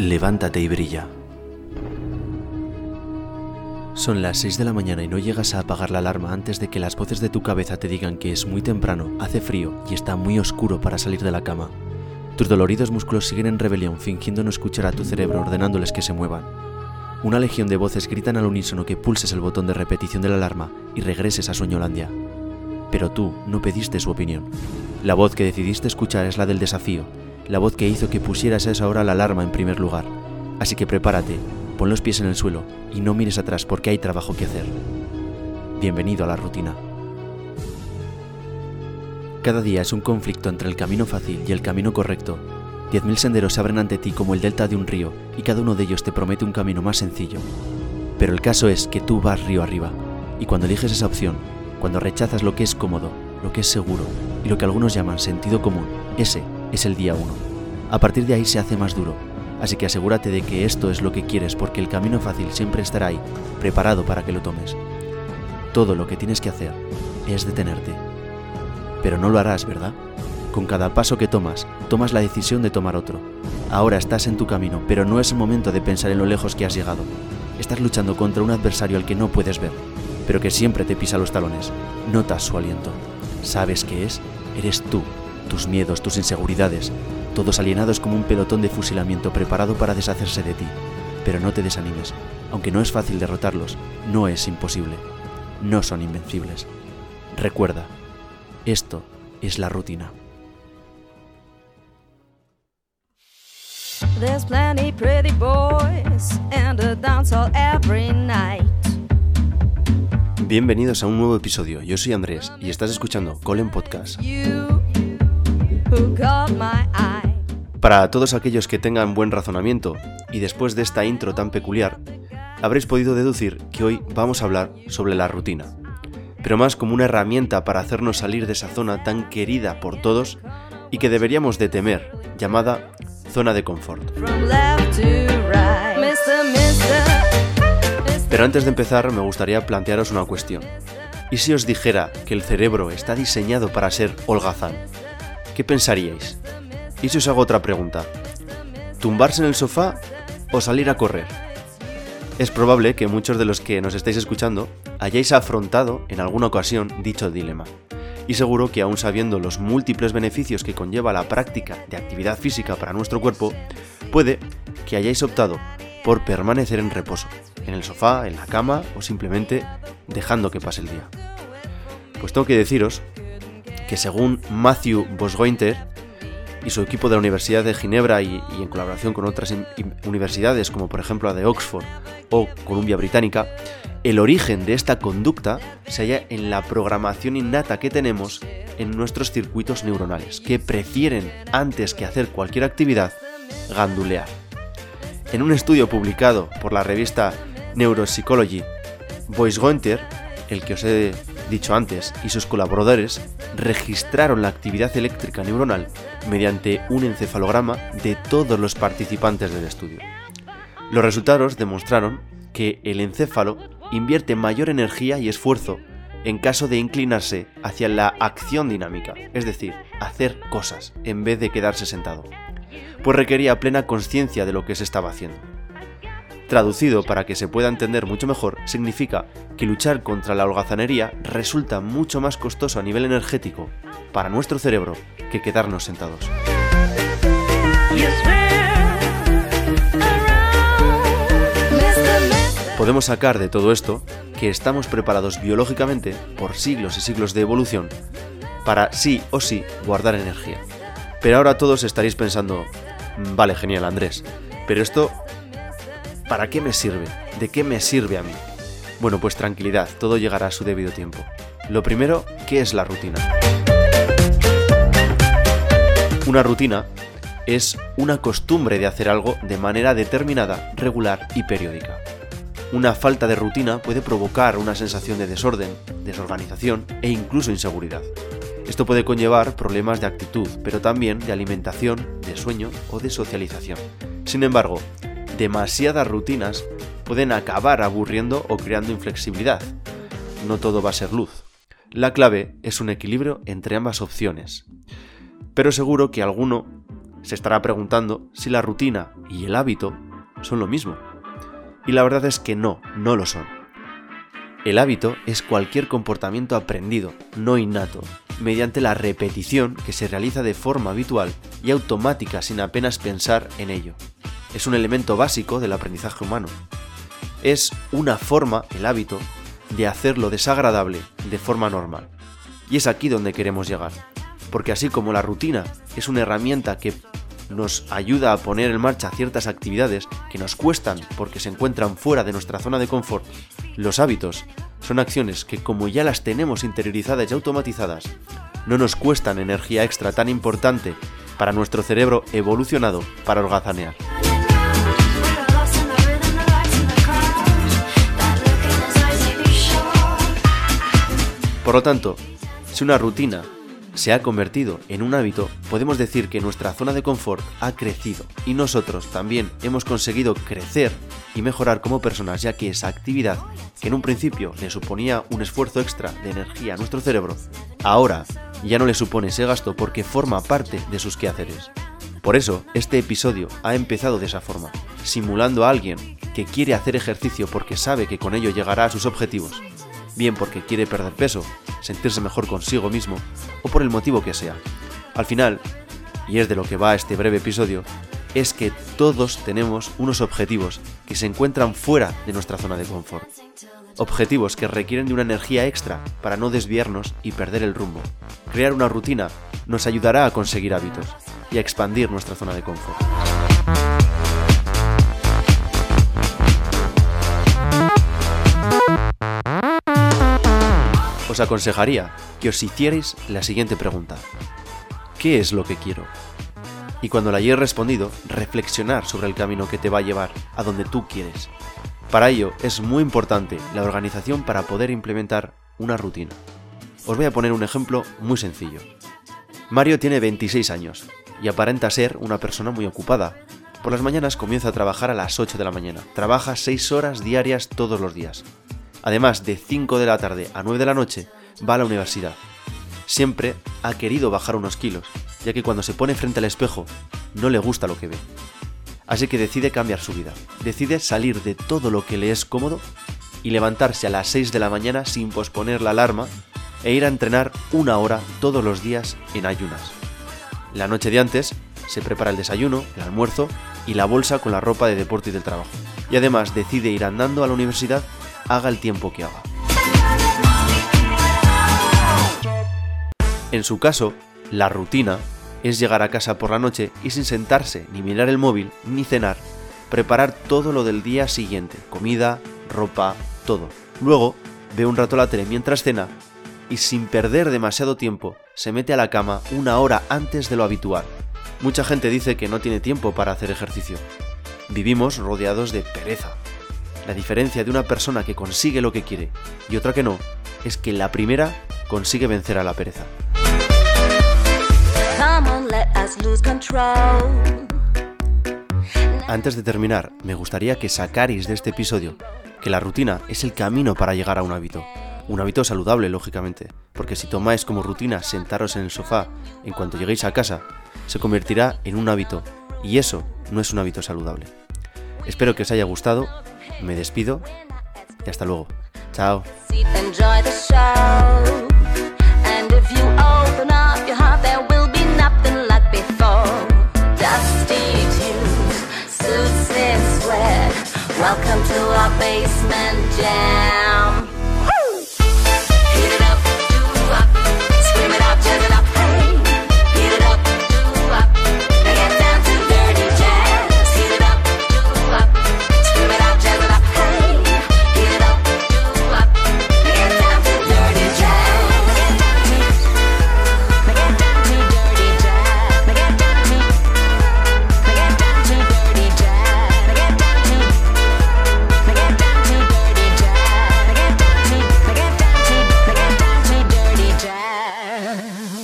Levántate y brilla. Son las 6 de la mañana y no llegas a apagar la alarma antes de que las voces de tu cabeza te digan que es muy temprano, hace frío y está muy oscuro para salir de la cama. Tus doloridos músculos siguen en rebelión fingiendo no escuchar a tu cerebro ordenándoles que se muevan. Una legión de voces gritan al unísono que pulses el botón de repetición de la alarma y regreses a Sueñolandia. Pero tú no pediste su opinión. La voz que decidiste escuchar es la del desafío, la voz que hizo que pusieras a esa hora la alarma en primer lugar. Así que prepárate, pon los pies en el suelo y no mires atrás porque hay trabajo que hacer. Bienvenido a la rutina. Cada día es un conflicto entre el camino fácil y el camino correcto. Diez mil senderos se abren ante ti como el delta de un río y cada uno de ellos te promete un camino más sencillo. Pero el caso es que tú vas río arriba y cuando eliges esa opción, cuando rechazas lo que es cómodo, lo que es seguro y lo que algunos llaman sentido común, ese es el día 1. A partir de ahí se hace más duro, así que asegúrate de que esto es lo que quieres porque el camino fácil siempre estará ahí, preparado para que lo tomes. Todo lo que tienes que hacer es detenerte. Pero no lo harás, ¿verdad? Con cada paso que tomas, tomas la decisión de tomar otro. Ahora estás en tu camino, pero no es el momento de pensar en lo lejos que has llegado. Estás luchando contra un adversario al que no puedes ver, pero que siempre te pisa los talones. Notas su aliento. ¿Sabes qué es? Eres tú tus miedos, tus inseguridades, todos alienados como un pelotón de fusilamiento preparado para deshacerse de ti. Pero no te desanimes, aunque no es fácil derrotarlos, no es imposible, no son invencibles. Recuerda, esto es la rutina. Bienvenidos a un nuevo episodio. Yo soy Andrés y estás escuchando Colin Podcast. Para todos aquellos que tengan buen razonamiento y después de esta intro tan peculiar, habréis podido deducir que hoy vamos a hablar sobre la rutina, pero más como una herramienta para hacernos salir de esa zona tan querida por todos y que deberíamos de temer, llamada zona de confort. Pero antes de empezar me gustaría plantearos una cuestión. ¿Y si os dijera que el cerebro está diseñado para ser holgazán? ¿Qué pensaríais? Y si os hago otra pregunta, ¿tumbarse en el sofá o salir a correr? Es probable que muchos de los que nos estáis escuchando hayáis afrontado en alguna ocasión dicho dilema. Y seguro que aún sabiendo los múltiples beneficios que conlleva la práctica de actividad física para nuestro cuerpo, puede que hayáis optado por permanecer en reposo, en el sofá, en la cama o simplemente dejando que pase el día. Pues tengo que deciros que según Matthew Bosgointer y su equipo de la Universidad de Ginebra y, en colaboración con otras universidades como por ejemplo la de Oxford o Columbia Británica, el origen de esta conducta se halla en la programación innata que tenemos en nuestros circuitos neuronales, que prefieren, antes que hacer cualquier actividad, gandulear. En un estudio publicado por la revista Neuropsychology, Boisgointer, el que os he dicho antes, y sus colaboradores registraron la actividad eléctrica neuronal mediante un encefalograma de todos los participantes del estudio. Los resultados demostraron que el encéfalo invierte mayor energía y esfuerzo en caso de inclinarse hacia la acción dinámica, es decir, hacer cosas en vez de quedarse sentado, pues requería plena conciencia de lo que se estaba haciendo. Traducido para que se pueda entender mucho mejor, significa que luchar contra la holgazanería resulta mucho más costoso a nivel energético para nuestro cerebro que quedarnos sentados. Podemos sacar de todo esto que estamos preparados biológicamente por siglos y siglos de evolución para sí o sí guardar energía. Pero ahora todos estaréis pensando, vale, genial Andrés, pero esto ¿Para qué me sirve? ¿De qué me sirve a mí? Bueno, pues tranquilidad, todo llegará a su debido tiempo. Lo primero, ¿qué es la rutina? Una rutina es una costumbre de hacer algo de manera determinada, regular y periódica. Una falta de rutina puede provocar una sensación de desorden, desorganización e incluso inseguridad. Esto puede conllevar problemas de actitud, pero también de alimentación, de sueño o de socialización. Sin embargo, demasiadas rutinas pueden acabar aburriendo o creando inflexibilidad. No todo va a ser luz. La clave es un equilibrio entre ambas opciones. Pero seguro que alguno se estará preguntando si la rutina y el hábito son lo mismo. Y la verdad es que no, no lo son. El hábito es cualquier comportamiento aprendido, no innato, mediante la repetición que se realiza de forma habitual y automática sin apenas pensar en ello. Es un elemento básico del aprendizaje humano. Es una forma, el hábito, de hacerlo desagradable de forma normal. Y es aquí donde queremos llegar. Porque así como la rutina es una herramienta que nos ayuda a poner en marcha ciertas actividades que nos cuestan porque se encuentran fuera de nuestra zona de confort, los hábitos son acciones que como ya las tenemos interiorizadas y automatizadas, no nos cuestan energía extra tan importante para nuestro cerebro evolucionado para holgazanear. Por lo tanto, si una rutina se ha convertido en un hábito, podemos decir que nuestra zona de confort ha crecido y nosotros también hemos conseguido crecer y mejorar como personas ya que esa actividad, que en un principio le suponía un esfuerzo extra de energía a nuestro cerebro, ahora ya no le supone ese gasto porque forma parte de sus quehaceres. Por eso, este episodio ha empezado de esa forma, simulando a alguien que quiere hacer ejercicio porque sabe que con ello llegará a sus objetivos, bien porque quiere perder peso, sentirse mejor consigo mismo o por el motivo que sea. Al final, y es de lo que va este breve episodio, es que todos tenemos unos objetivos que se encuentran fuera de nuestra zona de confort. Objetivos que requieren de una energía extra para no desviarnos y perder el rumbo. Crear una rutina nos ayudará a conseguir hábitos y a expandir nuestra zona de confort. Os aconsejaría que os hicierais la siguiente pregunta. ¿Qué es lo que quiero? Y cuando la hayáis respondido, reflexionar sobre el camino que te va a llevar a donde tú quieres. Para ello es muy importante la organización para poder implementar una rutina. Os voy a poner un ejemplo muy sencillo. Mario tiene 26 años y aparenta ser una persona muy ocupada. Por las mañanas comienza a trabajar a las 8 de la mañana. Trabaja 6 horas diarias todos los días. Además, de 5 de la tarde a 9 de la noche, va a la universidad. Siempre ha querido bajar unos kilos, ya que cuando se pone frente al espejo, no le gusta lo que ve. Así que decide cambiar su vida. Decide salir de todo lo que le es cómodo y levantarse a las 6 de la mañana sin posponer la alarma e ir a entrenar una hora todos los días en ayunas. La noche de antes se prepara el desayuno, el almuerzo y la bolsa con la ropa de deporte y del trabajo. Y además decide ir andando a la universidad haga el tiempo que haga. En su caso, la rutina es llegar a casa por la noche y sin sentarse ni mirar el móvil ni cenar, preparar todo lo del día siguiente, comida, ropa, todo. Luego, ve un rato la tele mientras cena y sin perder demasiado tiempo se mete a la cama una hora antes de lo habitual. Mucha gente dice que no tiene tiempo para hacer ejercicio. Vivimos rodeados de pereza, la diferencia de una persona que consigue lo que quiere y otra que no es que la primera consigue vencer a la pereza. Antes de terminar, me gustaría que sacarais de este episodio que la rutina es el camino para llegar a un hábito. Un hábito saludable, lógicamente, porque si tomáis como rutina sentaros en el sofá en cuanto lleguéis a casa, se convertirá en un hábito, y eso no es un hábito saludable. Espero que os haya gustado me despido y hasta luego. Chao. Welcome to our basement jam.